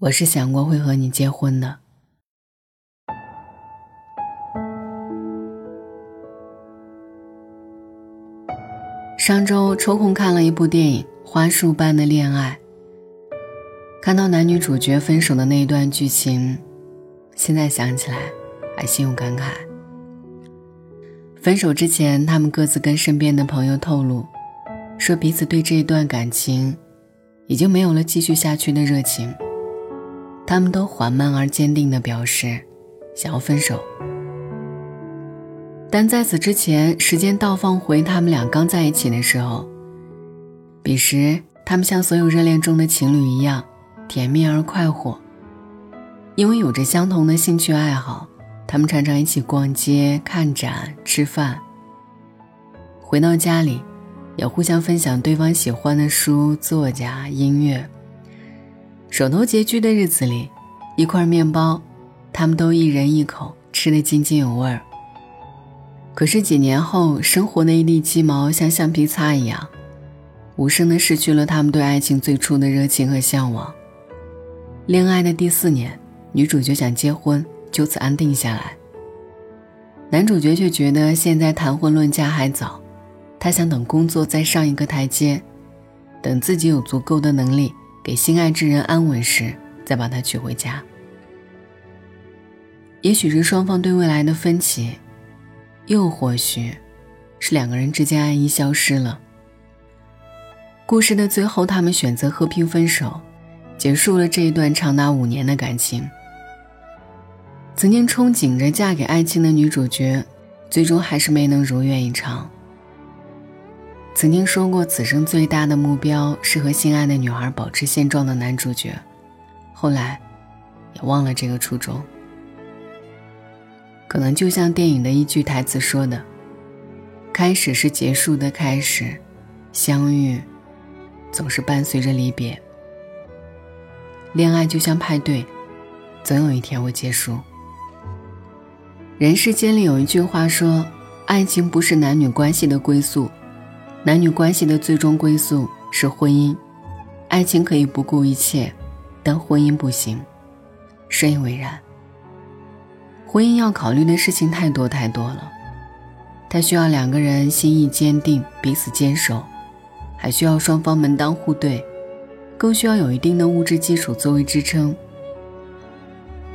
我是想过会和你结婚的。上周抽空看了一部电影《花束般的恋爱》，看到男女主角分手的那一段剧情，现在想起来还心有感慨。分手之前，他们各自跟身边的朋友透露，说彼此对这一段感情已经没有了继续下去的热情。他们都缓慢而坚定地表示，想要分手。但在此之前，时间倒放回他们俩刚在一起的时候，彼时他们像所有热恋中的情侣一样，甜蜜而快活。因为有着相同的兴趣爱好。他们常常一起逛街、看展、吃饭。回到家里，也互相分享对方喜欢的书、作家、音乐。手头拮据的日子里，一块面包，他们都一人一口，吃得津津有味儿。可是几年后，生活的一地鸡毛像橡皮擦一样，无声的失去了他们对爱情最初的热情和向往。恋爱的第四年，女主角想结婚。就此安定下来。男主角却觉得现在谈婚论嫁还早，他想等工作再上一个台阶，等自己有足够的能力给心爱之人安稳时，再把她娶回家。也许是双方对未来的分歧，又或许是两个人之间爱意消失了。故事的最后，他们选择和平分手，结束了这一段长达五年的感情。曾经憧憬着嫁给爱情的女主角，最终还是没能如愿以偿。曾经说过此生最大的目标是和心爱的女孩保持现状的男主角，后来也忘了这个初衷。可能就像电影的一句台词说的：“开始是结束的开始，相遇总是伴随着离别。恋爱就像派对，总有一天会结束。”人世间里有一句话说：“爱情不是男女关系的归宿，男女关系的最终归宿是婚姻。爱情可以不顾一切，但婚姻不行。”深以为然。婚姻要考虑的事情太多太多了，它需要两个人心意坚定，彼此坚守，还需要双方门当户对，更需要有一定的物质基础作为支撑。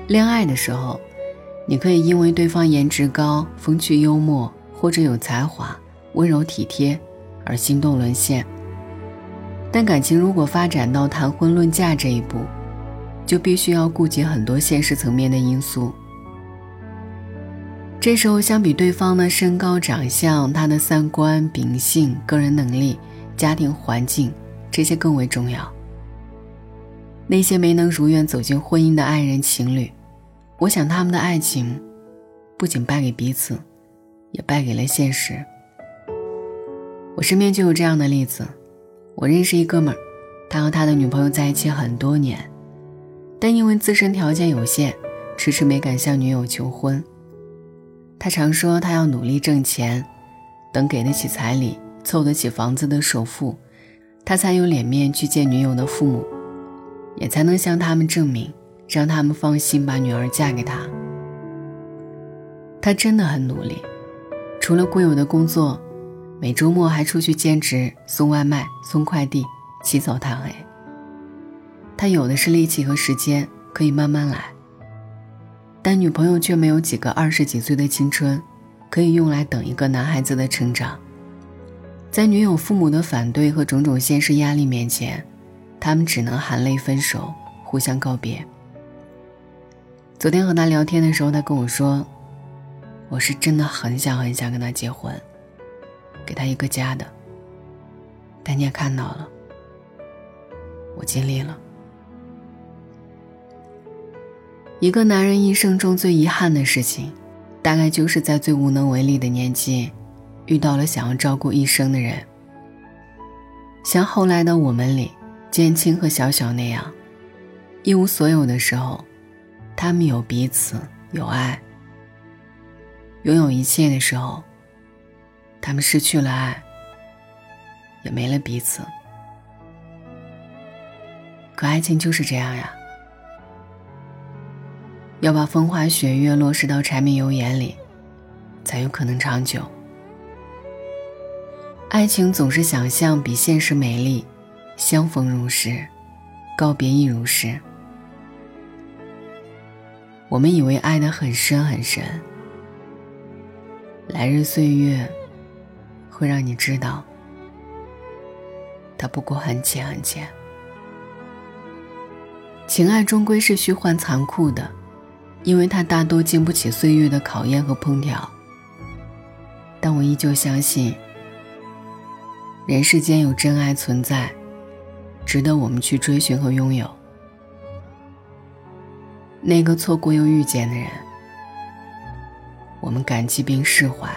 恋爱的时候。你可以因为对方颜值高、风趣幽默，或者有才华、温柔体贴，而心动沦陷。但感情如果发展到谈婚论嫁这一步，就必须要顾及很多现实层面的因素。这时候，相比对方的身高、长相，他的三观、秉性、个人能力、家庭环境，这些更为重要。那些没能如愿走进婚姻的爱人情侣。我想他们的爱情，不仅败给彼此，也败给了现实。我身边就有这样的例子。我认识一哥们儿，他和他的女朋友在一起很多年，但因为自身条件有限，迟迟没敢向女友求婚。他常说他要努力挣钱，等给得起彩礼，凑得起房子的首付，他才有脸面去见女友的父母，也才能向他们证明。让他们放心把女儿嫁给他。他真的很努力，除了固有的工作，每周末还出去兼职送外卖、送快递、起早贪黑。他有的是力气和时间，可以慢慢来。但女朋友却没有几个二十几岁的青春，可以用来等一个男孩子的成长。在女友父母的反对和种种现实压力面前，他们只能含泪分手，互相告别。昨天和他聊天的时候，他跟我说：“我是真的很想很想跟他结婚，给他一个家的。但你也看到了，我尽力了。一个男人一生中最遗憾的事情，大概就是在最无能为力的年纪，遇到了想要照顾一生的人。像后来的我们里，建青和小小那样，一无所有的时候。”他们有彼此，有爱，拥有一切的时候，他们失去了爱，也没了彼此。可爱情就是这样呀，要把风花雪月落实到柴米油盐里，才有可能长久。爱情总是想象比现实美丽，相逢如是，告别亦如是。我们以为爱得很深很深，来日岁月会让你知道，它不过很浅很浅。情爱终归是虚幻残酷的。因为它大多经不起岁月的考验和烹调，但我依旧相信，人世间有真爱存在，值得我们去追寻和拥有。那个错过又遇见的人，我们感激并释怀；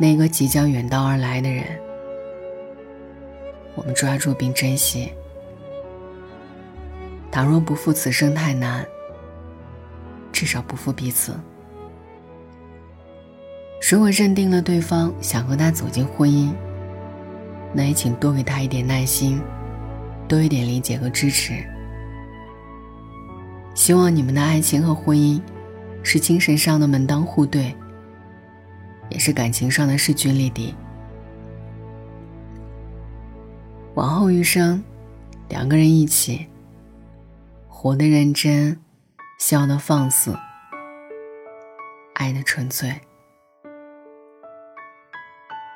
那个即将远道而来的人，我们抓住并珍惜。倘若不负此生太难。至少不负彼此。如果认定了对方，想和他走进婚姻，那也请多给他一点耐心，多一点理解和支持。希望你们的爱情和婚姻，是精神上的门当户对，也是感情上的势均力敌。往后余生，两个人一起，活得认真。笑得放肆，爱得纯粹。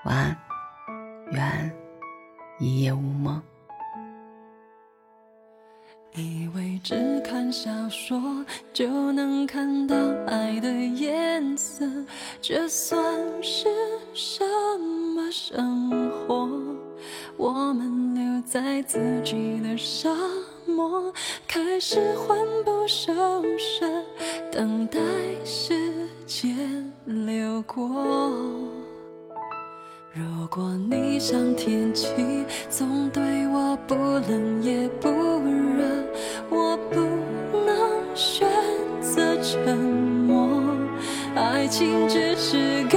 晚安，什么生活？我们留在自己的沙漠，开始魂不守舍，等待时间流过。如果你像天气，总对我不冷也不热，我不能选择沉默。爱情只是个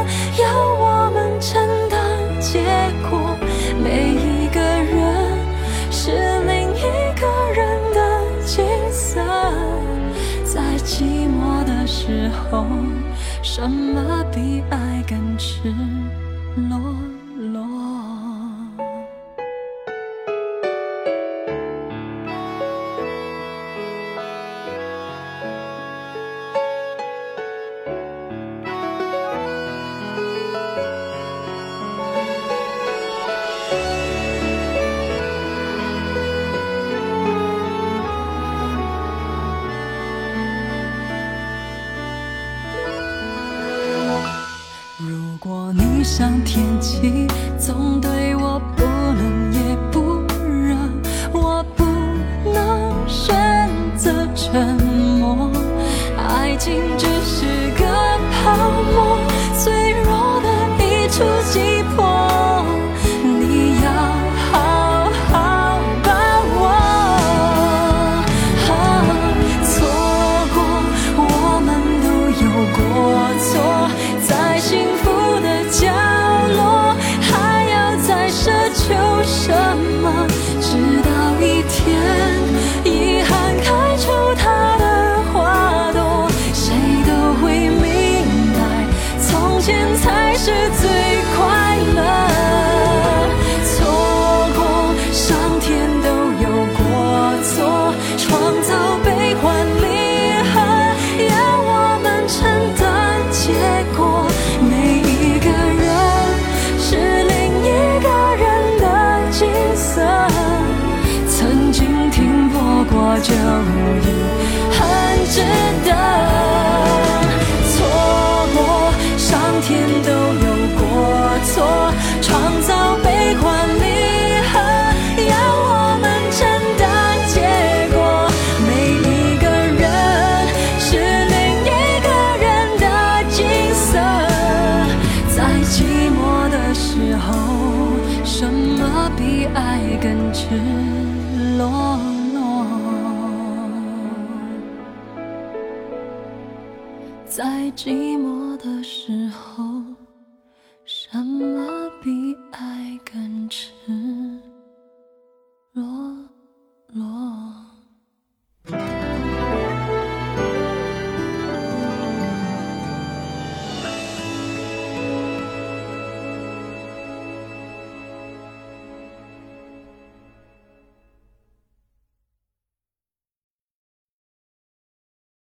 寂寞的时候，什么比爱更赤裸？天气，总对我不冷也不热，我不能选择沉默。爱情只是个泡沫，脆弱的一触即很值得。错过，上天都有过错，创造悲欢离合，要我们承担结果。每一个人是另一个人的景色，在寂寞的时候，什么比爱更赤裸？在寂寞的时候什么比爱更迟？